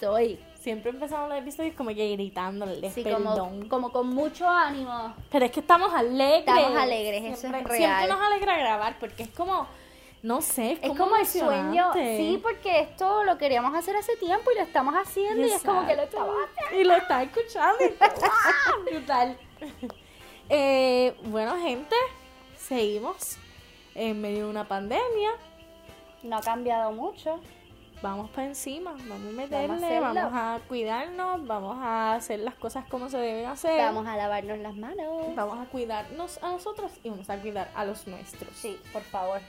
soy. Siempre empezamos los episodios como que gritándole Sí, perdón. como, como con mucho ánimo. Pero es que estamos alegres. Estamos alegres, eso es Siempre- real. Siempre nos alegra grabar porque es como, no sé, es, Es como el sueño, sí, porque esto lo queríamos hacer hace tiempo y lo estamos haciendo y es como que lo estamos haciendo. Y lo está escuchando. y está, ¡guau! Brutal. Eh, bueno, gente, seguimos en medio de una pandemia. No ha cambiado mucho. Vamos para encima, vamos a Vamos a meterle, vamos a cuidarnos, vamos a hacer las cosas como se deben hacer. Vamos a lavarnos las manos. Vamos a cuidarnos a nosotros y vamos a cuidar a los nuestros. Sí, por favor.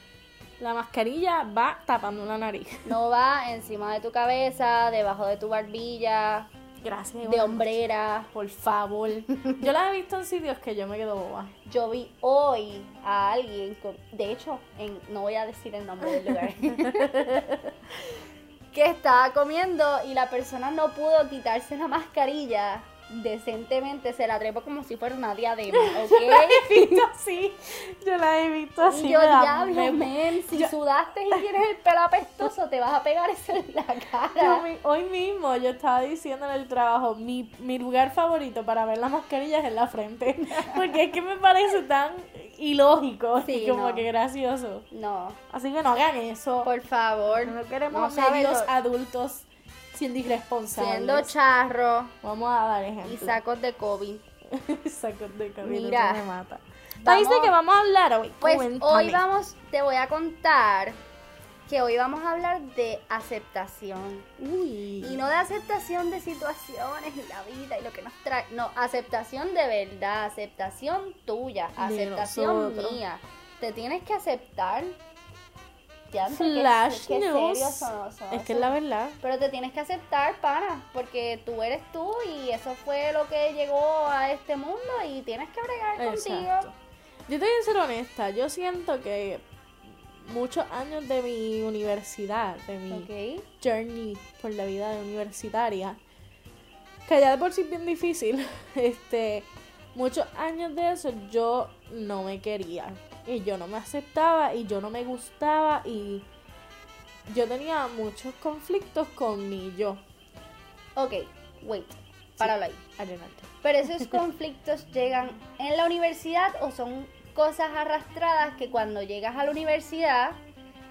La mascarilla va tapando la nariz. No va encima de tu cabeza, debajo de tu barbilla, Gracias. de hombrera. Por favor. Yo la he visto en sitios que yo me quedo boba. Yo vi hoy a alguien, con, de hecho, en, no voy a decir el nombre del lugar, que estaba comiendo y la persona no pudo quitarse la mascarilla decentemente, se la trepó como si fuera una diadema, ¿ok? he visto así. Yo la he visto así. Y yo, diablo, me- men, si yo- sudaste y tienes el pelo apestoso, te vas a pegar eso en la yo cara. hoy mismo yo estaba diciendo en el trabajo, mi, mi lugar favorito para ver las mascarillas es en la frente. Porque es que me parece tan ilógico Sí, y como no. que gracioso. No, Así que no hagan eso. por favor, no queremos no medios lo- adultos siendo irresponsables. siendo charro Vamos a dar ejemplo. y sacos de COVID. Sacos de cabello, Mira, eso me mata. Dice que vamos a hablar hoy. Pues Cuéntame. hoy vamos, te voy a contar que hoy vamos a hablar de aceptación. Uy. Y no de aceptación de situaciones y la vida y lo que nos trae. No, aceptación de verdad, aceptación tuya, aceptación mía. Te tienes que aceptar. Ya Flash news. serios son- son- Es que es la verdad. Pero te tienes que aceptar, pana, porque tú eres tú y eso fue lo que llegó a este mundo y tienes que bregar Exacto. contigo. Yo te voy a ser honesta. Yo siento que muchos años de mi universidad, de mi journey por la vida universitaria, que ya de por sí es bien difícil, este, muchos años de eso yo no me quería. Y yo no me aceptaba y yo no me gustaba y yo tenía muchos conflictos con mi yo. Ok, wait, páralo ahí. Adelante. Pero esos conflictos llegan en la universidad o son cosas arrastradas que cuando llegas a la universidad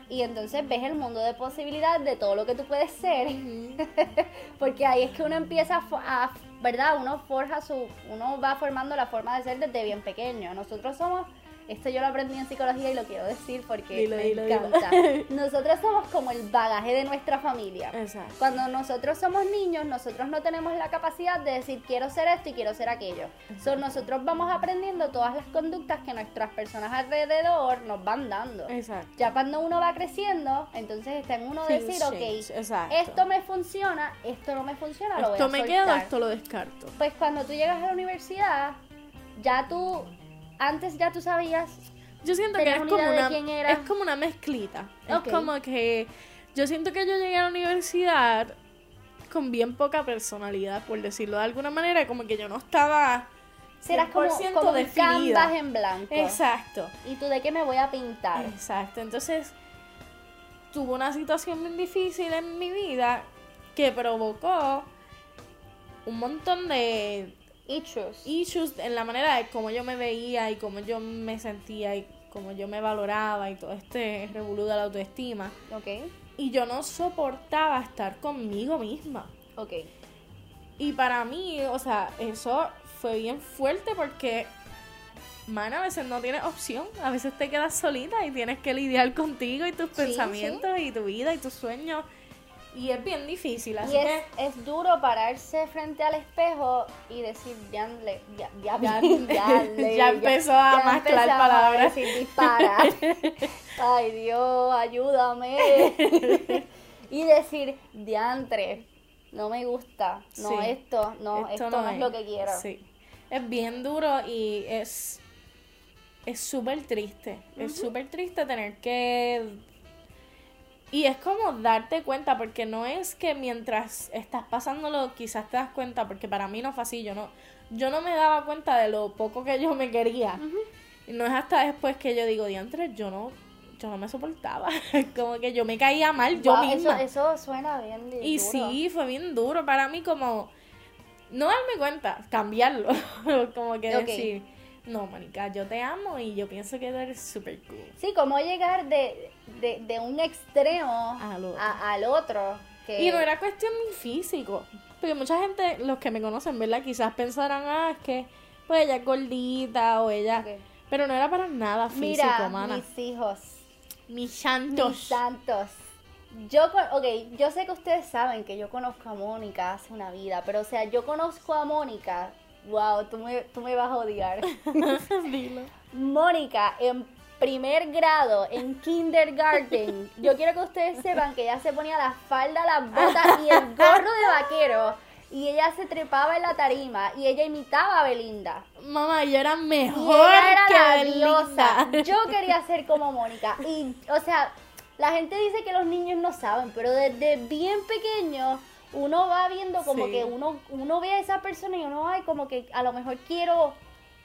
y entonces ves el mundo de posibilidades de todo lo que tú puedes ser, porque ahí es que uno empieza a, a- ¿verdad? Uno forja su, uno va formando la forma de ser desde bien pequeño. Nosotros somos, esto yo lo aprendí en psicología y lo quiero decir porque Dilo, me dilo, dilo. encanta. Nosotros somos como el bagaje de nuestra familia. Exacto. Cuando nosotros somos niños, nosotros no tenemos la capacidad de decir quiero ser esto y quiero ser aquello. So, nosotros vamos aprendiendo todas las conductas que nuestras personas alrededor nos van dando. Exacto. Ya cuando uno va creciendo, entonces está en uno Things decir, ok, exacto. esto me funciona, esto no me funciona, lo voy Esto a me soltar. queda, esto lo descarto. Pues cuando tú llegas a la universidad, ya tú, antes ya tú sabías Yo siento que ¿Tenías es como una, es como una mezclita. Es como que yo siento que yo llegué a la universidad con bien poca personalidad, por decirlo de alguna manera, como que yo no estaba serás como, 100% como un canvas en blanco. Exacto. ¿Y tú de qué me voy a pintar? Exacto. Entonces, tuve una situación bien difícil en mi vida que provocó un montón de Issues. issues en la manera de cómo yo me veía y cómo yo me sentía y cómo yo me valoraba y todo este revolú de la autoestima. Ok, Y yo no soportaba estar conmigo misma. ok. Y para mí, o sea, eso fue bien fuerte porque, man, a veces no tienes opción. A veces te quedas solita y tienes que lidiar contigo y tus Sí, pensamientos y tu vida y tus sueños. Y es bien difícil, así Y es, que... es duro pararse frente al espejo y decir, ya, ya, Ya- dianle, ya empezó a mezclar empezamos a palabras. decir dispara. Ay Dios, ayúdame. y decir, diantre, no me gusta, no Sí. esto, no, esto, no, es lo que quiero. Sí. Es bien duro y es es súper triste. Es súper triste tener que y es como darte cuenta porque no es que mientras estás pasándolo quizás te das cuenta porque para mí no fue así, yo no yo no me daba cuenta de lo poco que yo me quería. Y no es hasta después que yo digo, diantre, yo no yo no me soportaba. como que yo me caía mal yo misma. Eso, eso suena bien y duro. sí, fue bien duro para mí como no darme cuenta, cambiarlo. como que decir, no, Mónica, yo te amo y yo pienso que eres súper cool. Sí, cómo llegar de, de, de un extremo Al otro. a- al otro. Que... Y no era cuestión ni físico. Porque mucha gente, los que me conocen, ¿verdad? Quizás pensarán, ah, es que pues ella es gordita o ella... Pero no era para nada físico, Mira, mana. mis hijos, Mis santos. mis santos. Yo, con- ok, yo sé que ustedes saben que yo conozco a Mónica hace una vida, pero o sea, yo conozco a Mónica, wow, tú me, tú me vas a odiar. Dilo. Mónica, en primer grado, en kindergarten, yo quiero que ustedes sepan que ella se ponía la falda, las botas y el gorro de vaquero. Y ella se trepaba en la tarima y ella imitaba a Belinda. Mamá, yo era Y mejor ella era que la Belinda. diosa. Yo quería ser como Mónica. Y, o sea, la gente dice que los niños no saben, pero desde bien pequeño uno va viendo como Sí. que uno, uno ve a esa persona y uno, ay, como que a lo mejor quiero,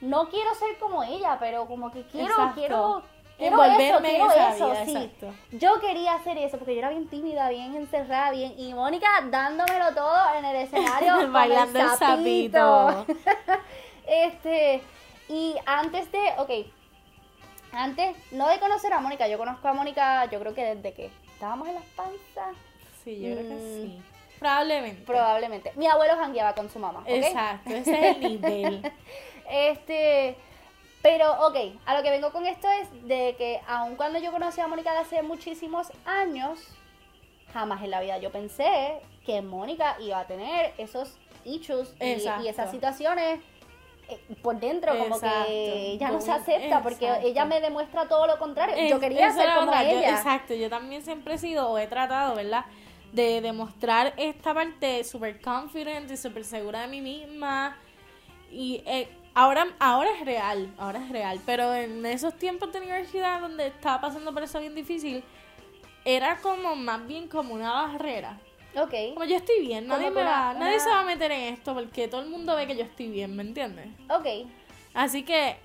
no quiero ser como ella, pero como que quiero, Exacto. quiero, quiero eso, quiero esa eso, vida, sí. exacto. Yo quería hacer eso porque yo era bien tímida, bien encerrada, bien, y Mónica dándomelo todo en el escenario, Bailando el sapito. este, y antes de, ok, antes, no de conocer a Mónica, yo conozco a Mónica, yo creo que desde que estábamos en las panzas, Sí, yo creo que Mm. sí. Probablemente. probablemente. Mi abuelo jangueaba con su mamá. Exacto, ese es el nivel. Este, pero, ok, a lo que vengo con esto es de que aun cuando yo conocí a Mónica de hace muchísimos años, jamás en la vida yo pensé que Mónica iba a tener esos issues y, esas situaciones eh, por dentro, como Exacto. que ella no se acepta porque exacto. ella me demuestra todo lo contrario. Es- yo quería ser como yo- ella. exacto, yo también siempre he sido o he tratado, ¿verdad? De demostrar esta parte súper confident y súper segura de mí misma. Y eh, ahora, ahora es real, ahora es real. Pero en esos tiempos de universidad donde estaba pasando por eso bien difícil, era como más bien como una barrera. Ok. Como yo estoy bien, nadie, me va, nadie una- se va a meter en esto porque todo el mundo ve que yo estoy bien, ¿me entiendes? Ok. Así que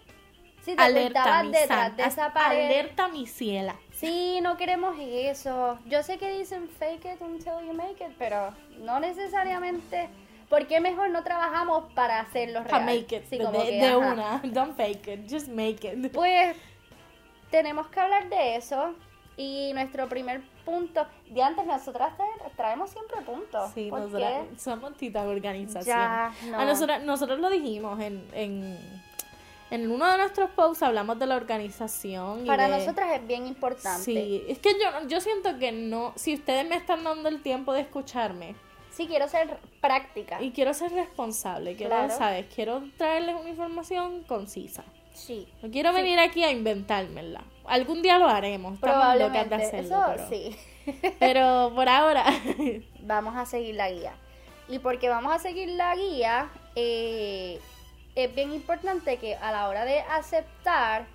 Si te alerta mi detrás de esa pared. alerta mi ciela. Sí, no queremos eso. Yo sé que dicen fake it until you make it, pero no necesariamente. ¿Por qué mejor no trabajamos para hacerlo real? Para make it. Sí, de que, de una. Don't fake it. Just make it. Pues tenemos que hablar de eso. Y nuestro primer punto, de antes nosotras tra- traemos siempre puntos. Sí, ¿Por nosotras somos tita de organización. Ya, no. A nosotras, nosotros lo dijimos en, en, en uno de nuestros posts, hablamos de la organización. y Para de- nosotras es bien importante. Sí, es que yo, yo siento que no, si ustedes me están dando el tiempo de escucharme Sí, quiero ser práctica. y quiero ser responsable, quiero, Claro. ¿sabes? Quiero traerles una información concisa. Sí. No quiero Sí. venir aquí a inventármela. Algún día lo haremos, estamos locas de Probablemente. hacerlo, Eso pero, sí. pero por ahora vamos a seguir la guía. Y porque vamos a seguir la guía, eh, es bien importante que a la hora de aceptar,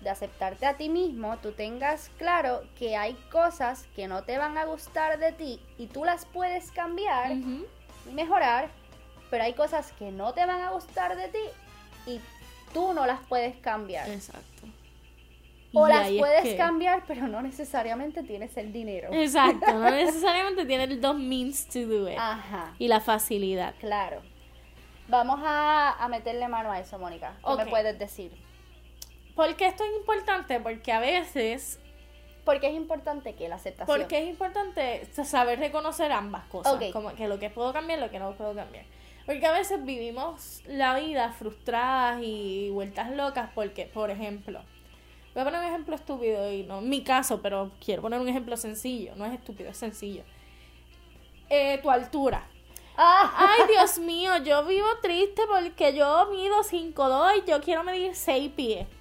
de aceptarte a ti mismo, tú tengas claro que hay cosas que no te van a gustar de ti y tú las puedes cambiar y mejorar, pero hay cosas que no te van a gustar de ti y tú no las puedes cambiar. Exacto. O Y las es puedes que- cambiar, pero no necesariamente tienes el dinero. Exacto, no necesariamente tiene los means to do it. Ajá. Y la facilidad. Claro. Vamos a, a meterle mano a eso, Mónica. ¿Qué me puedes decir? ¿Por qué esto es importante? Porque a veces, Porque es importante que la aceptación. porque es importante saber reconocer ambas cosas. Ok. Como que lo que puedo cambiar, lo que no puedo cambiar. Porque a veces vivimos la vida frustradas y vueltas locas porque, por ejemplo, voy a poner un ejemplo estúpido y no mi caso, pero quiero poner un ejemplo sencillo. No es estúpido, es sencillo. Eh, tu altura. ¡Ah! Ay, Dios mío, yo vivo triste porque yo mido 5'2 y yo quiero medir 6 pies.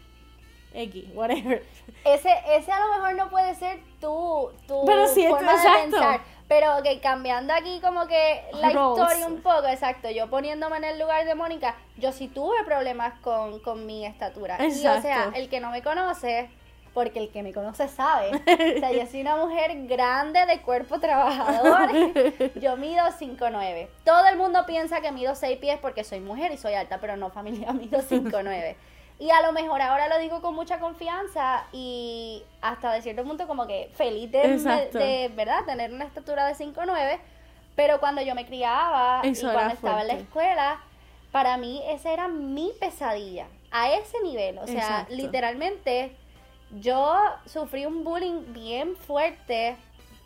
X, whatever. Ese, ese a lo mejor no puede ser tu, tu Pero sí, forma de exacto. pensar. Pero que cambiando aquí como que la Roles. historia un poco, exacto, yo poniéndome en el lugar de Mónica, yo sí tuve problemas con, con mi estatura. Y o sea, Exacto. el que no me conoce, porque el que me conoce sabe. O sea, yo soy una mujer grande de cuerpo trabajador. Yo mido 5'9". Todo el mundo piensa que mido 6 pies porque soy mujer y soy alta, pero no familia, mido 5'9". Y a lo mejor ahora lo digo con mucha confianza y hasta de cierto punto como que feliz de, verdad tener una estatura de 5'9", pero cuando yo me criaba y Eso cuando estaba en la escuela, para mí esa era mi pesadilla, a ese nivel, o sea, Exacto. literalmente yo sufrí un bullying bien fuerte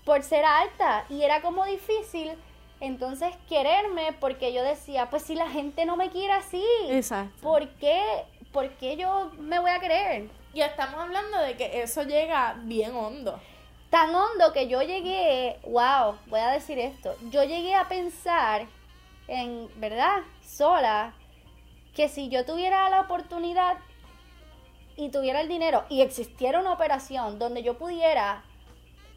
por ser alta y era como difícil entonces quererme porque yo decía, pues si la gente no me quiere así, Exacto. ¿por qué, por qué yo me voy a querer? Y estamos hablando de que eso llega bien hondo. Tan hondo que yo llegué, wow, voy a decir esto, yo llegué a pensar en, ¿verdad? Sola, que si yo tuviera la oportunidad y tuviera el dinero y existiera una operación donde yo pudiera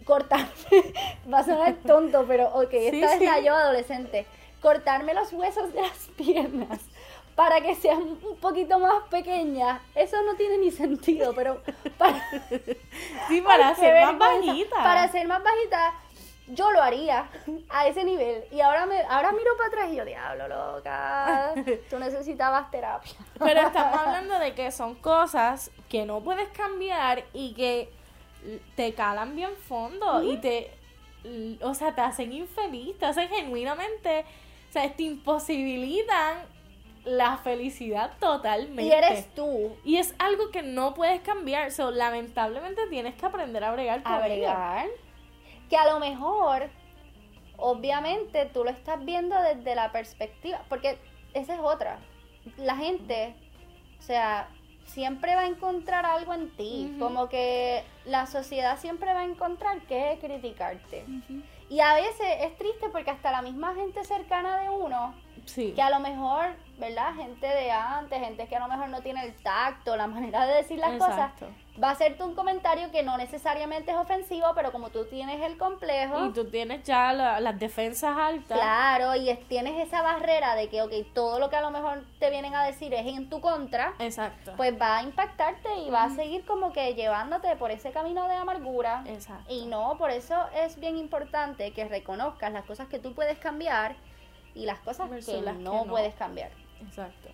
cortarme, va a sonar tonto, pero ok, esta Sí, es la yo adolescente, cortarme los huesos de las piernas para que sean un poquito más pequeñas, eso no tiene ni sentido, pero para, Sí, para ser más bajita. Para ser más bajita, yo lo haría a ese nivel. Y ahora me ahora miro para atrás y yo, diablo, loca, tú necesitabas terapia. Pero estamos hablando de que son cosas que no puedes cambiar y que te calan bien fondo y te, o sea, te hacen infeliz, te hacen genuinamente, o sea, te imposibilitan la felicidad totalmente. Y eres tú Y es algo que no puedes cambiar, so, lamentablemente tienes que aprender a bregar con a bregar. Que a lo mejor, obviamente, tú lo estás viendo desde la perspectiva, porque esa es otra. La gente, o sea, siempre va a encontrar algo en ti. Como que la sociedad siempre va a encontrar que criticarte. Y a veces es triste porque hasta la misma gente cercana de uno, Sí. que a lo mejor, ¿verdad? Gente de antes, gente que a lo mejor no tiene el tacto, la manera de decir las Exacto. cosas, va a hacerte un comentario que no necesariamente es ofensivo, pero como tú tienes el complejo, Y tú tienes ya la- las defensas altas. claro, y es- tienes esa barrera de que, ok, todo lo que a lo mejor te vienen a decir es en tu contra, Exacto. pues va a impactarte y va a seguir como que llevándote por ese camino de amargura. Exacto. Y no, por eso es bien importante que reconozcas las cosas que tú puedes cambiar y las cosas Versus que las que no. puedes cambiar. Exacto.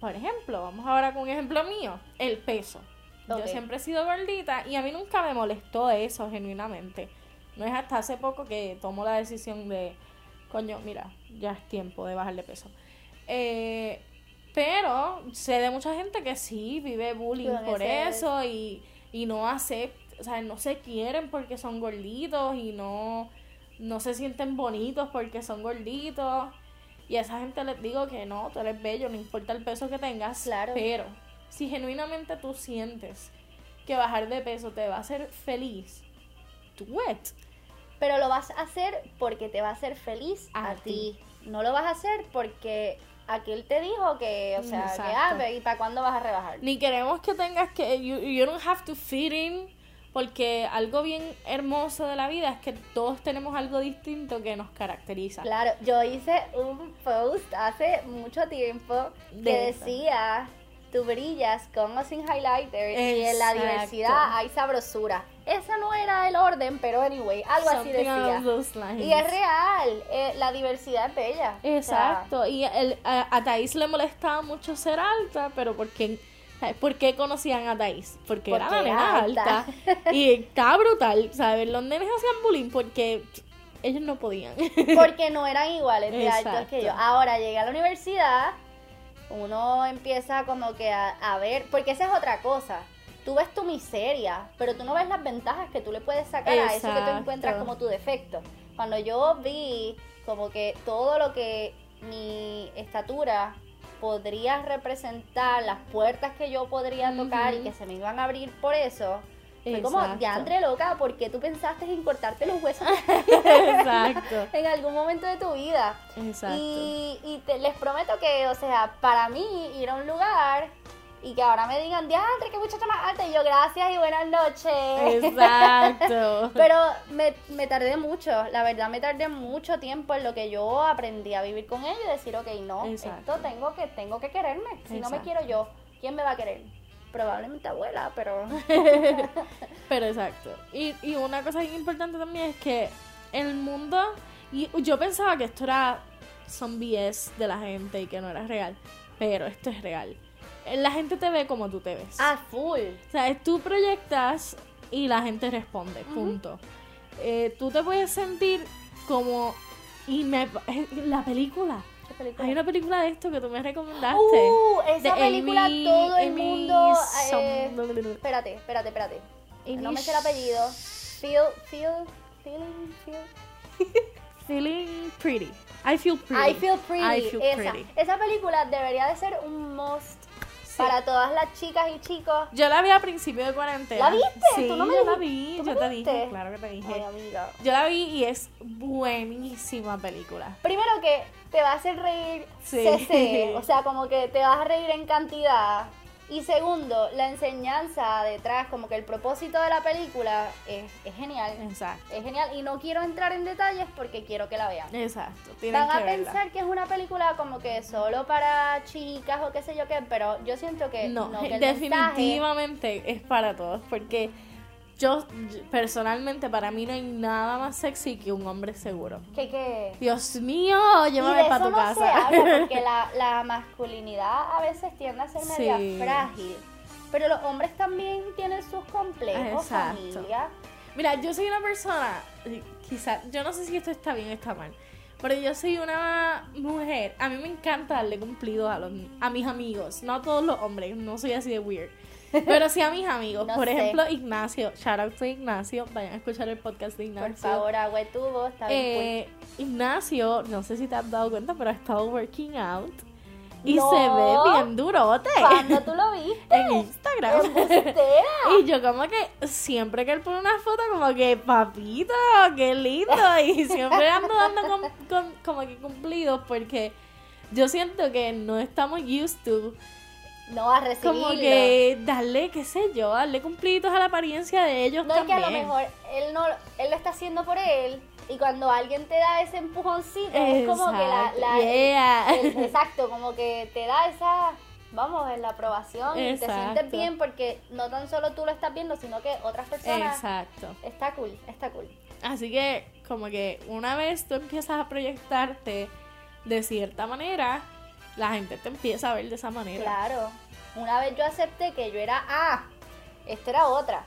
Por ejemplo, vamos ahora con un ejemplo mío, el peso. Yo siempre he sido gordita y a mí nunca me molestó eso genuinamente. No es hasta hace poco que tomo la decisión de, coño, mira, ya es tiempo de bajar de peso. Eh, pero sé de mucha gente que sí vive bullying por eso y, y no aceptan, o sea, no se quieren porque son gorditos y no, no se sienten bonitos porque son gorditos. Y a esa gente les digo que no, tú eres bello, no importa el peso que tengas. Claro. Pero si genuinamente tú sientes que bajar de peso te va a hacer feliz, do it. Pero lo vas a hacer porque te va a hacer feliz a, A ti. No lo vas a hacer porque aquel te dijo que, o sea, que ah, ¿y para cuándo vas a rebajar? Ni queremos que tengas que, you, you don't have to fit in, porque algo bien hermoso de la vida es que todos tenemos algo distinto que nos caracteriza. Claro, yo hice un post hace mucho tiempo que De decía, tú brillas con o sin highlighter y en la Exacto. diversidad hay sabrosura. Ese no era el orden, pero anyway, algo así Something decía. those lines. Y es real, eh, la diversidad es bella. O sea, Exacto, y el, a, a Thais le molestaba mucho ser alta, pero ¿por qué, ¿sabes? ¿Por qué conocían a Thais? Porque, era la nena alta. alta. y estaba brutal, ¿sabes? Los nenes hacían bullying porque ellos no podían. porque no eran iguales de altos que yo. Exacto. Ahora llegué a la universidad, uno empieza como que a, a ver, porque esa es otra cosa. Tú ves tu miseria, pero tú no ves las ventajas que tú le puedes sacar a eso que tú Exacto. encuentras como tu defecto. Cuando yo vi como que todo lo que mi estatura podría representar, las puertas que yo podría tocar y que se me iban a abrir por eso, fue como, ya André loca, ¿por qué tú pensaste en cortarte los huesos Exacto. en algún momento de tu vida? Exacto. Y, y te- les prometo que, o sea, para mí ir a un lugar y que ahora me digan, diantre, qué muchacha más alta, y yo, gracias y buenas noches. Exacto. Pero me, me tardé mucho, la verdad me tardé mucho tiempo en lo que yo aprendí a vivir con ello y decir, ok, no, Exacto. esto tengo que, tengo que quererme. Si no me quiero yo, ¿quién me va a querer? Probablemente abuela, pero... Pero exacto. Y, y una cosa importante también es que el mundo. Y yo pensaba que esto era son BS de la gente y que no era real. Pero esto es real. La gente te ve como tú te ves. Ah, full. O sea, es tú proyectas y la gente responde, punto. Eh, tú te puedes sentir como... Y me, eh, la película. ¿Qué película? Hay una película de esto que tú me recomendaste. Uh, esa de película Amy- todo el Amy mundo. Eh, espérate, espérate, espérate. Amy no me sé el apellido. Feel, feel, feeling, feel. Feeling pretty. I feel pretty. I feel pretty. I feel esa. pretty. Esa película debería de ser un must. Para todas las chicas y chicos. Yo la vi a principio de cuarentena. ¿La viste? Sí, ¿Tú no me yo la vi, ¿Tú yo me te dije, claro que te dije. Ay, amiga. Yo la vi y es buenísima película. Primero que te va a hacer reír Sí. CC, o sea, como que te vas a reír en cantidad. Y segundo, la enseñanza detrás, como que el propósito de la película es, es genial. Exacto. Es genial y no quiero entrar en detalles porque quiero que la vean. Exacto. Van que a verla. pensar que es una película como que solo para chicas o qué sé yo qué, pero yo siento que No, no, que definitivamente es para todos. Porque yo, personalmente, para mí no hay nada más sexy que un hombre seguro. que, que Dios mío, llévame para tu no casa. se habla porque la, la masculinidad a veces tiende a ser media Sí. frágil. Pero los hombres también tienen sus complejos, Exacto. familia. Mira, yo soy una persona, quizás, yo no sé si esto está bien o está mal, pero yo soy una mujer, a mí me encanta darle cumplidos a, los, a mis amigos, no a todos los hombres, no soy así de weird, pero sí a mis amigos. No Por sé. ejemplo, Ignacio, shout out to Ignacio, vayan a escuchar el podcast de Ignacio. Por favor, agua está bien. Eh, Ignacio, no sé si te has dado cuenta, pero ha estado working out y No. se ve bien durote. ¿Cuándo tú lo viste? en Instagram. Y yo como que siempre que él pone una foto como que papito, qué lindo. Y siempre ando dando con- con- como que cumplidos porque yo siento que no estamos used to No vas a recibirlo. como que darle, qué sé yo, darle cumplidos a la apariencia de ellos No es que también. a lo mejor él no él lo está haciendo por él y cuando alguien te da ese empujoncito es como que la, la- Yeah. el- exacto, como que te da esa vamos, en la aprobación y te sientes bien porque no tan solo tú lo estás viendo, sino que otras personas Exacto. está cool, está cool. Así que como que una vez tú empiezas a proyectarte de cierta manera, la gente te empieza a ver de esa manera. Claro. Una vez yo acepté que yo era ah, esta era otra.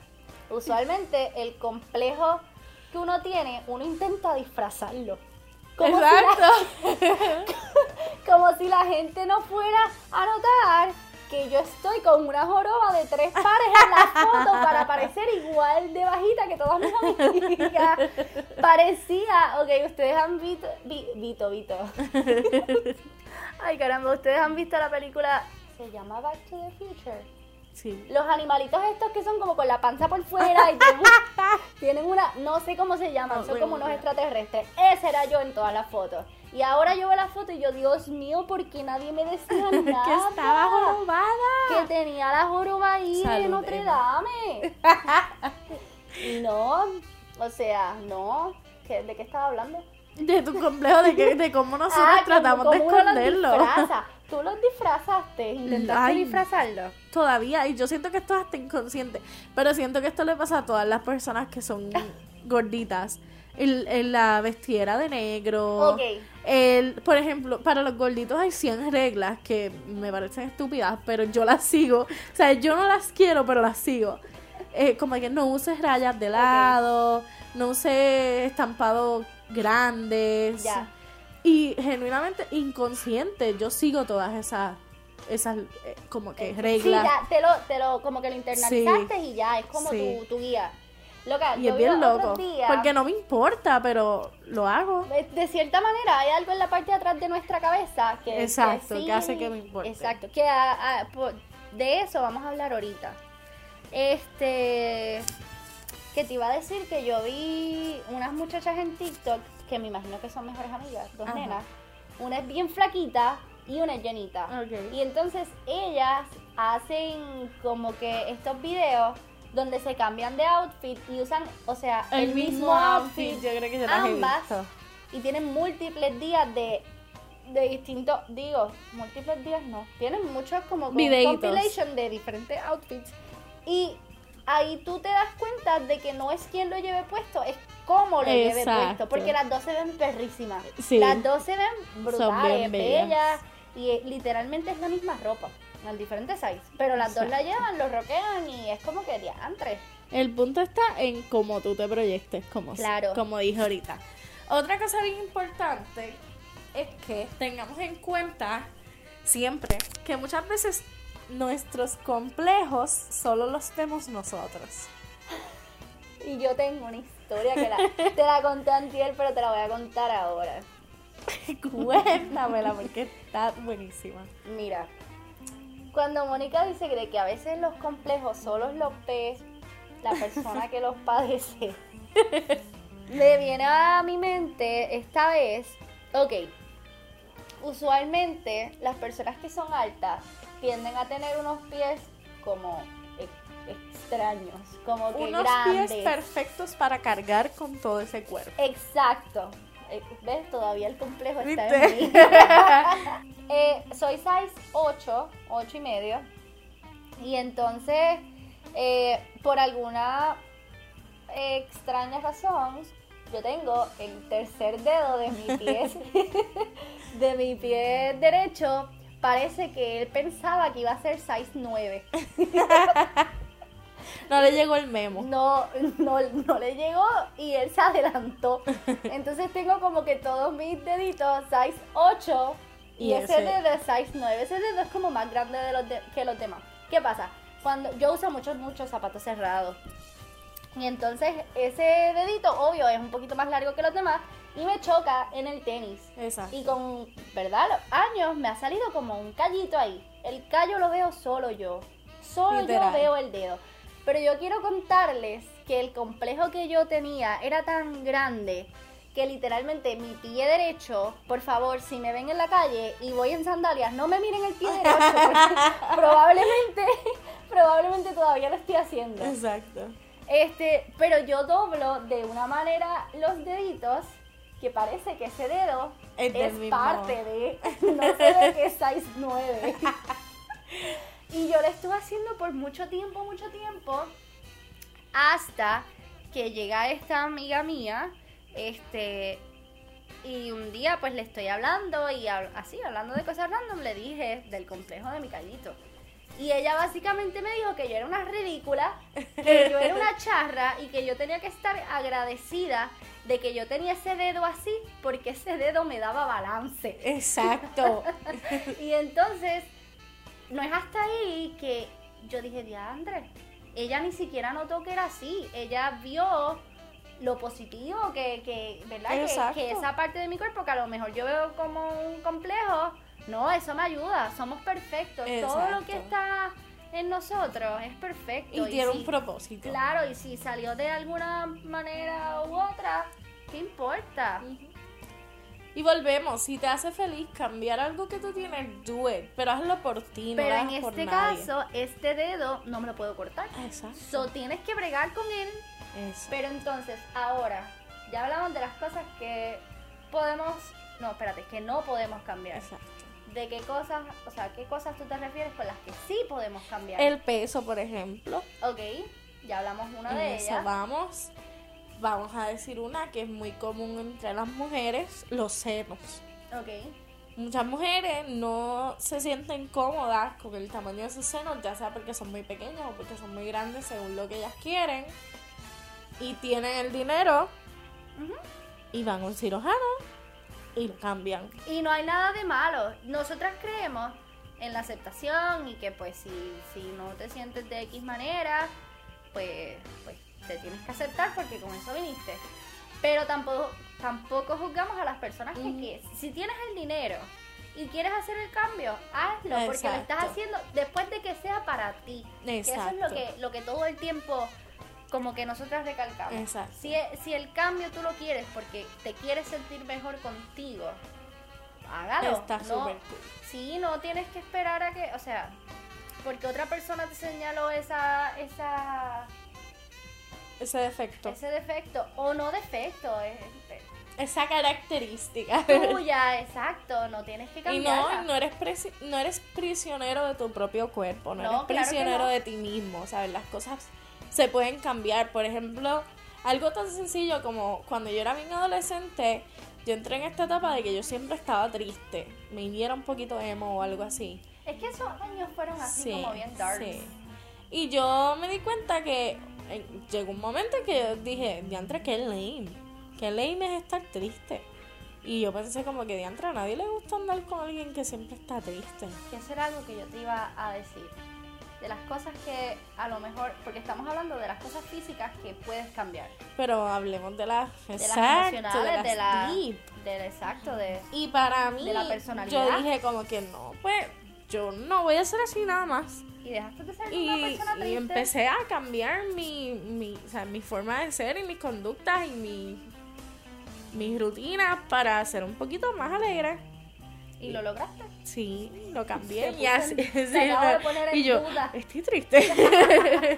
Usualmente el complejo que uno tiene, uno intenta disfrazarlo. Como si la- Exacto. Como si la gente no fuera a notar que yo estoy con una joroba de tres pares en la foto para parecer igual de bajita que todas mis amigas. Parecía, ok, ustedes han visto, vi- Vito, Vito. Ay caramba, ustedes han visto la película, se llama Back to the Future. Sí. Los animalitos estos que son como con la panza por fuera y tienen, tienen una, no sé cómo se llaman, No son como unos extraterrestres. Ese era yo en todas las fotos. Y ahora yo veo la foto y yo, Dios mío, ¿por qué nadie me decía nada? que estaba jorobada. Que tenía la joroba ahí de Salud, Notre Emma. Dame. no, o sea, no. ¿Qué- ¿De qué estaba hablando? De tu complejo, de, que, de cómo nosotros Ah, como- tratamos de como esconderlo. Tú los disfrazaste, intentaste Ay. disfrazarlo. Todavía, y yo siento que esto es hasta inconsciente, pero siento que esto le pasa a todas las personas que son gorditas. El, el- la vestiera de negro. Ok. El, por ejemplo, para los gorditos hay 100 reglas que me parecen estúpidas, pero yo las sigo. O sea, yo no las quiero, pero las sigo. Eh, como que no uses rayas de lado, no uses estampados grandes. Ya. Y genuinamente inconsciente, yo sigo todas esas, esas eh, como que reglas. Sí, ya, te lo, te lo, como que lo internalizaste y ya, es como Sí. tu, tu guía. Loca, y es bien loco. días, Porque no me importa, pero lo hago. de, cierta manera hay algo en la parte de atrás de nuestra cabeza que Exacto, sí- que hace que me importe. Exacto, que a- a- por- de eso vamos a hablar ahorita. Este, que te iba a decir que yo vi unas muchachas en TikTok que me imagino que son mejores amigas, dos Ajá. nenas. Una es bien flaquita y una es llenita. Ok. Y entonces ellas hacen como que estos videos donde se cambian de outfit y usan, o sea, el, mismo outfit, yo creo que yo las he ambas, visto. y tienen múltiples días de, de distintos, digo, múltiples días no, tienen muchos como, como Videitos. compilation de diferentes outfits y ahí tú te das cuenta de que no es quien lo lleve puesto, es cómo lo lleve puesto, porque las dos se ven perrísimas, Sí. las dos se ven brutales, bellas. bellas y eh, literalmente es la misma ropa. al diferente size. Pero las dos la llevan, lo roquean y es como que diantre. El punto está en cómo tú te proyectes, como, Claro. como dije ahorita. Otra cosa bien importante es que tengamos en cuenta siempre que muchas veces nuestros complejos solo los vemos nosotros. Y yo tengo una historia que la, te la conté antier, pero te la voy a contar ahora. Cuéntamela porque está buenísima. Mira, cuando Mónica dice que, que a veces los complejos solo los ve la persona que los padece, me viene a mi mente esta vez, ok, usualmente las personas que son altas tienden a tener unos pies como ex- extraños, como que Unos grandes. pies perfectos para cargar con todo ese cuerpo. Exacto. Eh, ¿Ves? Todavía el complejo está ¿Viste? en mí. Eh, soy size 8, 8 y medio. Y entonces, eh, por alguna extraña razón, yo tengo el tercer dedo de mi pie, de mi pie derecho. Parece que él pensaba que iba a ser size 9. No le llegó el memo. no, no, no le llegó y él se adelantó. Entonces tengo como que todos mis deditos size 8 y, Y ese, ese- dedo es size 9. Ese dedo es como más grande de los de- que los demás. ¿Qué pasa? Cuando yo uso muchos, muchos zapatos cerrados. Y entonces ese dedito, obvio, es un poquito más largo que los demás y me choca en el tenis. Exacto. Y con, ¿verdad? Los años me ha salido como un callito ahí. El callo lo veo solo yo. Solo Literal. yo veo el dedo. Pero yo quiero contarles que el complejo que yo tenía era tan grande que literalmente mi pie derecho, por favor, si me ven en la calle y voy en sandalias, no me miren el pie derecho, porque probablemente, probablemente todavía lo estoy haciendo. Exacto. Este, pero yo doblo de una manera los deditos que parece que ese dedo Es parte de, no ve que es size 9. y yo lo estuve haciendo por mucho tiempo, mucho tiempo, hasta que llega esta amiga mía, este, y un día pues le estoy hablando y hab- así, hablando de cosas random, le dije del complejo de mi callito. Y ella básicamente me dijo que yo era una ridícula, que yo era una charra y que yo tenía que estar agradecida de que yo tenía ese dedo así porque ese dedo me daba balance. Exacto. Y entonces, no es hasta ahí que yo dije, diandre, ella ni siquiera notó que era así. Ella vio lo positivo que, que ¿verdad? Que, que esa parte de mi cuerpo que a lo mejor yo veo como un complejo, no, eso me ayuda, somos perfectos. Todo lo que está en nosotros es perfecto. Y tiene si- un propósito. Claro, y si salió de alguna manera u otra, ¿qué importa? Y volvemos, si te hace feliz cambiar algo que tú tienes, do it. Pero hazlo por ti, no Pero en hagas por este nadie. caso, este dedo no me lo puedo cortar. Exacto. So tienes que bregar con él. Exacto. Pero entonces, ahora, ya hablamos de las cosas que podemos. No, espérate, que no podemos cambiar. Exacto. ¿De qué cosas, o sea, qué cosas tú te refieres con las que sí podemos cambiar? El peso, por ejemplo. Ok, ya hablamos una En de eso ellas. vamos. Vamos a decir una que es muy común entre las mujeres, los senos. Ok, Muchas mujeres no se sienten cómodas con el tamaño de sus senos, ya sea porque son muy pequeños o porque son muy grandes según lo que ellas quieren. Y tienen el dinero Ujú. y van a un cirujano y lo cambian. Y no hay nada de malo. Nosotras creemos en la aceptación y que pues si, si no te sientes de X manera, pues, pues te tienes que aceptar porque con eso viniste. Pero tampoco, tampoco juzgamos a las personas que, Ujú. que si tienes el dinero y quieres hacer el cambio, hazlo porque lo estás Exacto. haciendo después de que sea para ti. Que eso es lo Exacto. que, lo que todo el tiempo como que nosotras recalcamos. Exacto. Si, si el cambio tú lo quieres porque te quieres sentir mejor contigo, hágalo. Está No- cool. Sí, no tienes que esperar a que, o sea, porque otra persona te señaló esa, esa, Ese defecto. ese defecto, o no defecto, es, es Esa característica. tuya, exacto, no tienes que Y cambiarla. no, no eres, presi- no eres prisionero de tu propio cuerpo, no, No, eres claro prisionero no. de ti mismo, ¿sabes? Las cosas se pueden cambiar. Por ejemplo, algo tan sencillo como cuando yo era bien adolescente, yo entré en esta etapa de que yo siempre estaba triste. Me viera un poquito emo o algo así. Es que esos años fueron así como bien dark. sí. Y yo me di cuenta que eh, llegó un momento que yo dije, diantre, qué lame. Qué lame es estar triste. Y yo pensé como que diantre, a nadie le gusta andar con alguien que siempre está triste. Que eso era algo que yo te iba a decir. De las cosas que a lo mejor, porque estamos hablando de las cosas físicas que puedes cambiar. Pero hablemos de las, De las exacto, emocionales, de, las la, deep. del exacto, de... Y para mí, de la personalidad. yo dije como que no, pues yo no voy a ser así nada más. Y dejaste de ser Y, una persona y triste. empecé a cambiar mi, mi, o sea, mi forma de ser y mis conductas y mi, mis rutinas para ser un poquito más alegre. Y lo lograste. Sí, lo cambié y así. en- sí, en y yo, duda. estoy triste.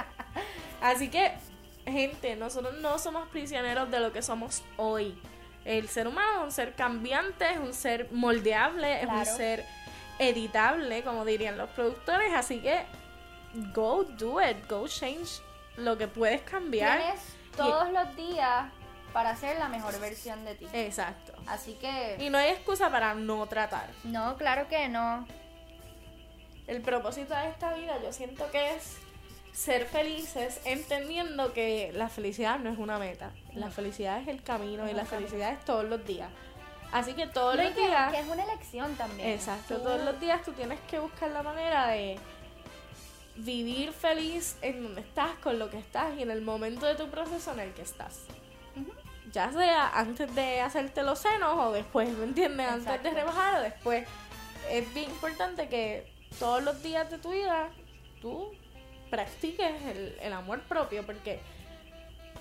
así que, gente, nosotros no somos prisioneros de lo que somos hoy. El ser humano es un ser cambiante, es un ser moldeable, es un ser editable, como dirían los productores. Así que, go do it, go change lo que puedes cambiar. Tienes todos los días para ser la mejor versión de ti. Exacto. Así que... Y no hay excusa para no tratar. No, claro que no. El propósito de esta vida yo siento que es ser felices entendiendo que la felicidad no es una meta. La felicidad es el camino y la felicidad es todos los días. Así que todos No, los que, días... que es una elección también. Exacto, todos los días tú tienes que buscar la manera de vivir feliz en donde estás, con lo que estás y en el momento de tu proceso en el que estás. Ya sea antes de hacerte los senos o después, ¿me entiendes? Antes de rebajar o después. Es bien importante que todos los días de tu vida tú practiques el, el amor propio porque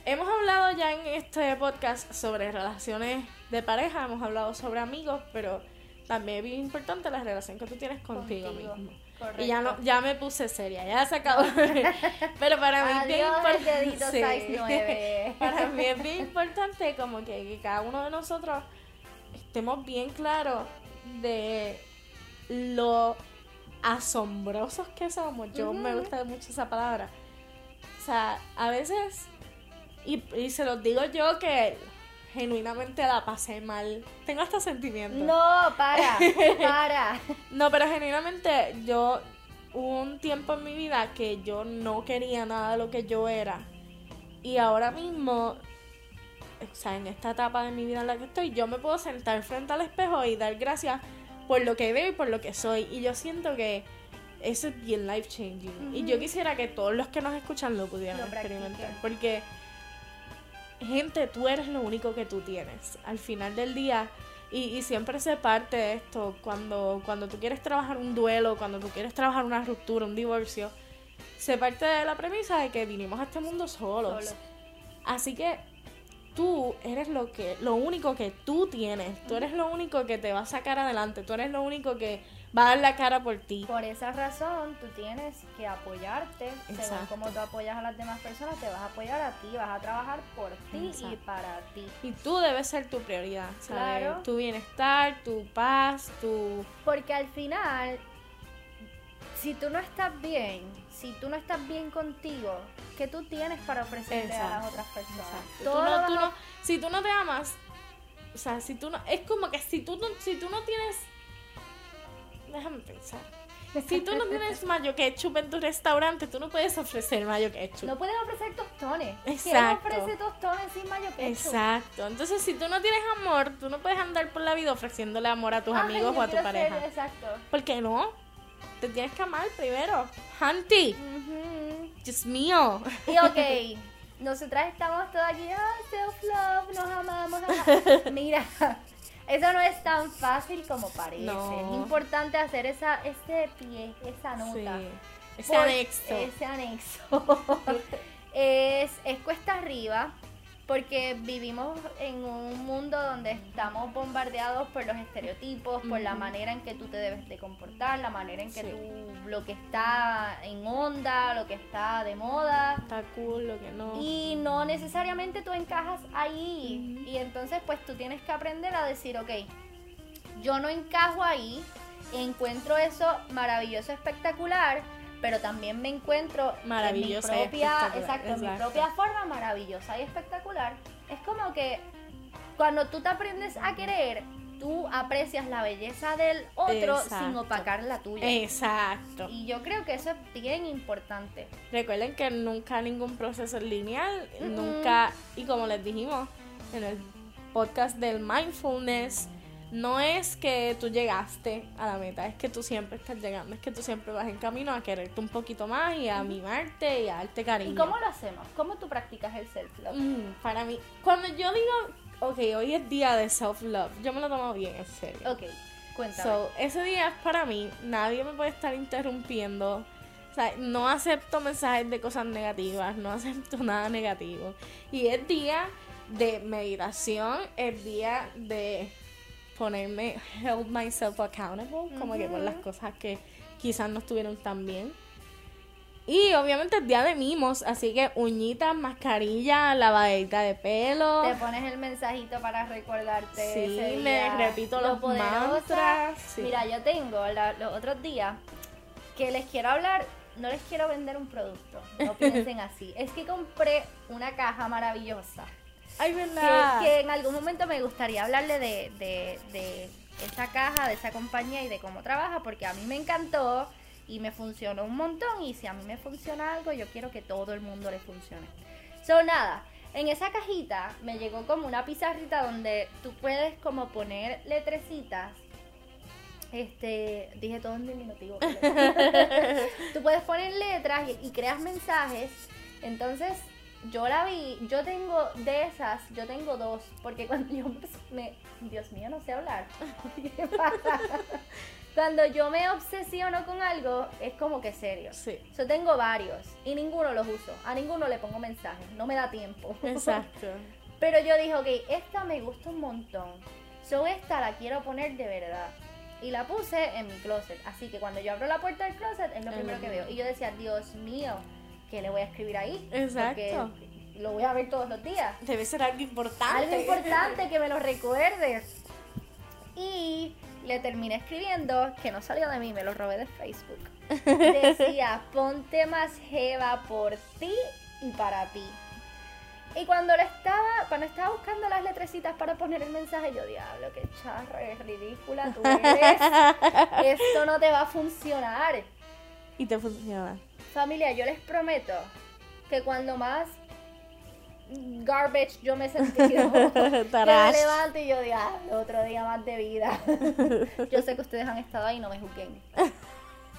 hemos hablado ya en este podcast sobre relaciones de pareja, hemos hablado sobre amigos, pero también es bien importante la relación que tú tienes contigo, Contigo, mismo. correcto. Y ya no, ya me puse seria, ya se acabó. Pero para mí es bien importante. dedito sí. size 9. Para mí es bien importante como que, que cada uno de nosotros estemos bien claros de lo asombrosos que somos. Yo me gusta mucho esa palabra. O sea, a veces, y, y se los digo yo que genuinamente la pasé mal. Tengo hasta sentimientos. No, para, para. No, pero genuinamente yo hubo un tiempo en mi vida que yo no quería nada de lo que yo era. Y ahora mismo, o sea, en esta etapa de mi vida en la que estoy, yo me puedo sentar frente al espejo y dar gracias por lo que veo y por lo que soy. Y yo siento que eso es bien life changing. Y yo quisiera que todos los que nos escuchan lo pudieran Lo experimentar. Porque, gente, tú eres lo único que tú tienes. Al final del día, y, y siempre se parte de esto, cuando, cuando tú quieres trabajar un duelo, cuando tú quieres trabajar una ruptura, un divorcio, se parte de la premisa de que vinimos a este mundo solos. Solo. Así que tú eres lo que lo único que tú tienes, tú eres lo único que te va a sacar adelante, tú eres lo único que va a dar la cara por ti. Por esa razón, tú tienes que apoyarte. Según Exacto. como tú apoyas a las demás personas, te vas a apoyar a ti, vas a trabajar por ti y para ti. Y tú debes ser tu prioridad, ¿sabes? Claro. Tu bienestar, tu paz, tu Porque al final, si tú no estás bien, si tú no estás bien contigo, ¿qué tú tienes para ofrecerle a las otras personas? Tú Todo no- tú no- si tú no te amas, o sea, si tú no, es como que si tú no, si tú no tienes, déjame pensar, si tú no tienes mayo ketchup en tu restaurante, tú no puedes ofrecer mayo ketchup. No pueden ofrecer tostones. Exacto. ¿Quién ofrece tostones sin mayo ketchup? Exacto. Entonces, si tú no tienes amor, tú no puedes andar por la vida ofreciéndole amor a tus Ay, amigos o a tu quiero ser- pareja. exacto. ¿Por qué no? Te tienes que amar primero. Hunty, Ujú. Dios mío. Y ok, nosotras estamos todas aquí, ah, self-love, nos amamos. ah". Mira, eso no es tan fácil como parece. No. Es importante hacer esa, ese pie, esa nota. Sí. Ese anexo. Ese anexo. es, es cuesta arriba porque vivimos en un mundo donde estamos bombardeados por los estereotipos, por la manera en que tú te debes de comportar, la manera en que Sí. tú, lo que está en onda, lo que está de moda. Está cool, lo que no. Y no necesariamente tú encajas ahí. Y entonces pues tú tienes que aprender a decir, ok, yo no encajo ahí, encuentro eso maravilloso, espectacular, pero también me encuentro Maravillosa en mi propia, espectacular, exacto, en mi exacto. propia forma maravillosa y espectacular. Es como que cuando tú te aprendes a querer, tú aprecias la belleza del otro sin Exacto. opacar la tuya. Exacto. Y yo creo que eso es bien importante. Recuerden que nunca ningún proceso es lineal, Mm-mm. nunca, y como les dijimos en el podcast del mindfulness, no es que tú llegaste a la meta, es que tú siempre estás llegando, es que tú siempre vas en camino a quererte un poquito más y a mimarte y a darte cariño. ¿Y cómo lo hacemos? ¿Cómo tú practicas el self-love? Mm, para mí, cuando yo digo, ok, hoy es día de self-love, yo me lo tomo bien en serio. Ok, cuéntame. So, ese día es para mí, nadie me puede estar interrumpiendo. O sea, no acepto mensajes de cosas negativas, no acepto nada negativo. Y es día de meditación, es día de ponerme, hold myself accountable, como que por las cosas que quizás no estuvieron tan bien. Y obviamente es día de mimos, así que uñitas, mascarilla, lavadita de pelo. Te pones el mensajito para recordarte. Sí, ese me repito lo los mantras, sí. Mira, yo tengo la- los otros días que les quiero hablar, no les quiero vender un producto, no piensen así. Es que compré una caja maravillosa. Ay, Que, verdad. que en algún momento me gustaría hablarle de, de, de esa caja, de esa compañía y de cómo trabaja, porque a mí me encantó y me funcionó un montón. Y si a mí me funciona algo, yo quiero que todo el mundo le funcione. So, nada, en esa cajita me llegó como una pizarrita donde tú puedes como poner letrecitas. Este, dije todo en diminutivo. tú puedes poner letras y, y creas mensajes. Entonces, yo la vi, yo tengo de esas, yo tengo dos, porque cuando yo me, Dios mío, no sé hablar. ¿Qué pasa? Cuando yo me obsesiono con algo, es como que serio. Sí, Yo tengo varios y ninguno los uso. A ninguno le pongo mensajes. No me da tiempo. exacto. Pero yo dije, ok, esta me gusta un montón. So esta la quiero poner de verdad. Y la puse en mi closet. Así que cuando yo abro la puerta del closet es lo primero que veo. Y yo decía, Dios mío, ¿qué le voy a escribir ahí? Exacto. Porque lo voy a ver todos los días. Debe ser algo importante. Algo importante que me lo recuerdes. Y le terminé escribiendo, que no salió de mí, me lo robé de Facebook. Decía, ponte más jeva por ti y para ti. Y cuando le estaba, cuando estaba buscando las letrecitas para poner el mensaje, yo diablo, qué charra, es ridícula tú eres. Esto no te va a funcionar. Y te funciona. Familia, yo les prometo que cuando más garbage yo me he sentido, me levanto y yo digo, "Ah, otro día más de vida. yo sé que ustedes han estado ahí, no me juzguen.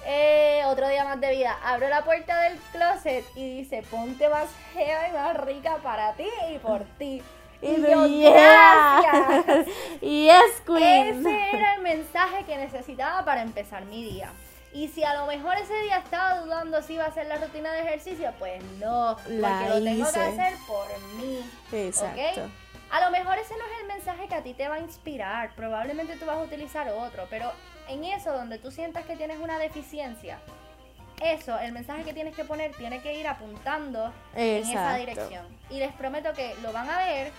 Eh, otro día más de vida. Abro la puerta del closet y dice, ponte más jeva y más rica para ti y por ti. Y, Y yo, yeah. gracias. Yes, queen. Ese era el mensaje que necesitaba para empezar mi día. Y si a lo mejor ese día estaba dudando si iba a hacer la rutina de ejercicio, pues no, La porque lo tengo que hacer por mí. Exacto. A lo mejor ese no es el mensaje que a ti te va a inspirar, probablemente tú vas a utilizar otro, pero en eso donde tú sientas que tienes una deficiencia, eso, el mensaje que tienes que poner tiene que ir apuntando en esa Exacto. dirección. Y les prometo que lo van a ver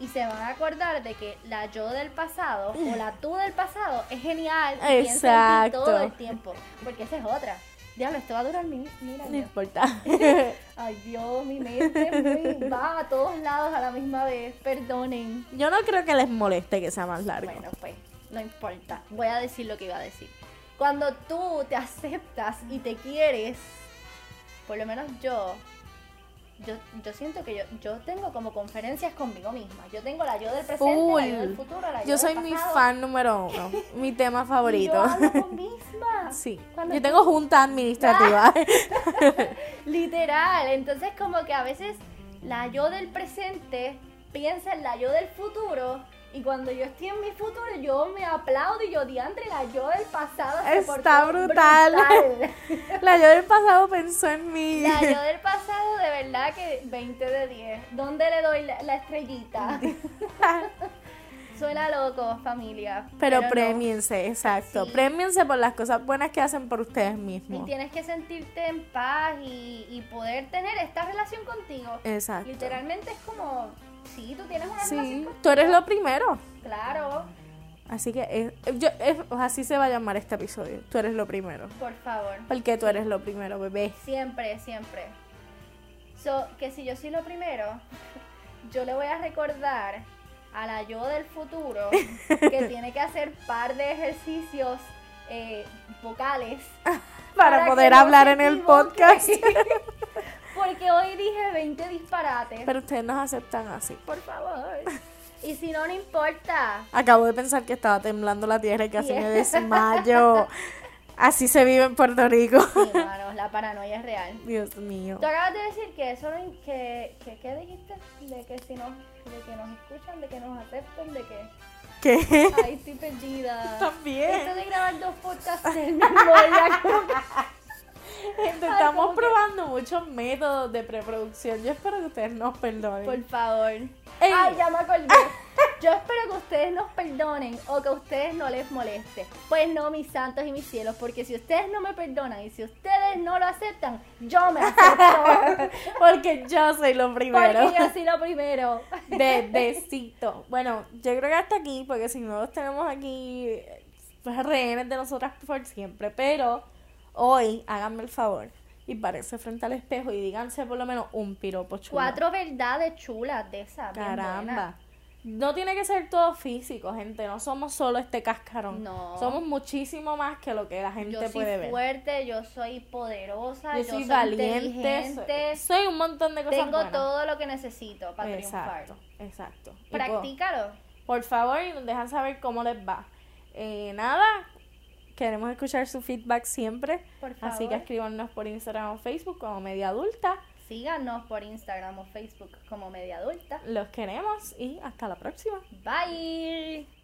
y se van a acordar de que la yo del pasado o la tú del pasado es genial y piensa en ti Exacto. todo el tiempo, porque esa es otra. Diablo, esto va a durar mil, mil No años. importa. Ay Dios, mi mente va a todos lados a la misma vez. Perdonen. Yo no creo que les moleste que sea más largo. Bueno, pues, no importa. Voy a decir lo que iba a decir. Cuando tú te aceptas y te quieres, por lo menos yo, yo, yo siento que yo, yo tengo como conferencias conmigo misma. Yo tengo la yo del presente, la yo del Full. futuro, la yo, Yo soy del mi fan número uno. Mi tema favorito. yo hablo con misma. Sí. Cuando Yo tengo junta administrativa. Literal, entonces como que a veces la yo del presente piensa en la yo del futuro y cuando yo estoy en mi futuro yo me aplaudo y yo diantre la yo del pasado Está brutal. brutal". La yo del pasado pensó en mí. La yo del pasado de verdad que 20 de 10. ¿Dónde le doy la, la estrellita? Suena loco, familia. Pero no. premiense, exacto. Sí. Premiense por las cosas buenas que hacen por ustedes Y mismos. tienes que sentirte en paz y, y poder tener esta relación contigo. Exacto. Literalmente es como, sí, tú tienes una Sí, tú eres lo primero. Claro, Así que es- yo, es- así se va a llamar este episodio. Tú eres lo primero. por favor. Porque tú eres lo primero, bebé. Siempre, siempre. So, que si yo soy lo primero, yo le voy a recordar a la yo del futuro que tiene que hacer par de ejercicios eh, vocales Para, poder no hablar en el podcast. Porque hoy dije 20 disparates. Pero ustedes nos aceptan así. Por favor. Y si no, no importa. Acabo de pensar que estaba temblando la tierra y casi me Yeah. desmayo. Así se vive en Puerto Rico. Sí, mano, la paranoia es real. Dios mío. Tú acabas de decir que eso no, que, que, ¿qué dijiste? De que si nos, de que nos escuchan, de que nos aceptan, de que, ¿Qué? ay, estoy perdida. Esto También. de grabar dos podcasts del mismo día, como que- Gente, Ay, estamos que- probando muchos métodos de preproducción. Yo espero que ustedes nos perdonen. por favor. Ey. Ay, ya me acordé. Yo espero que ustedes nos perdonen o que a ustedes no les moleste. Pues no, mis santos y mis cielos, porque si ustedes no me perdonan y si ustedes no lo aceptan, yo me acepto. Porque yo soy lo primero. Porque yo soy lo primero. Bebecito. Bueno, yo creo que hasta aquí, porque si no los tenemos aquí pues, rehenes de nosotras por siempre. Pero hoy, háganme el favor y párense frente al espejo y díganse por lo menos un piropo chulo. Cuatro verdades chulas de buenas. Caramba. No tiene que ser todo físico, gente. No somos solo este cascarón. No. Somos muchísimo más que lo que la gente Yo soy puede ver. fuerte, yo soy poderosa, Yo soy valiente. Soy, soy un montón de cosas Tengo buenas. todo lo que necesito para triunfar. Exacto, exacto. Y po- Practícalo. Por favor, y nos dejan saber cómo les va. Eh, nada, queremos escuchar su feedback siempre. Por Así que favor. escríbanos por Instagram o Facebook como Media Adulta. Síganos por Instagram o Facebook como Media Adulta. Los queremos y hasta la próxima. Bye.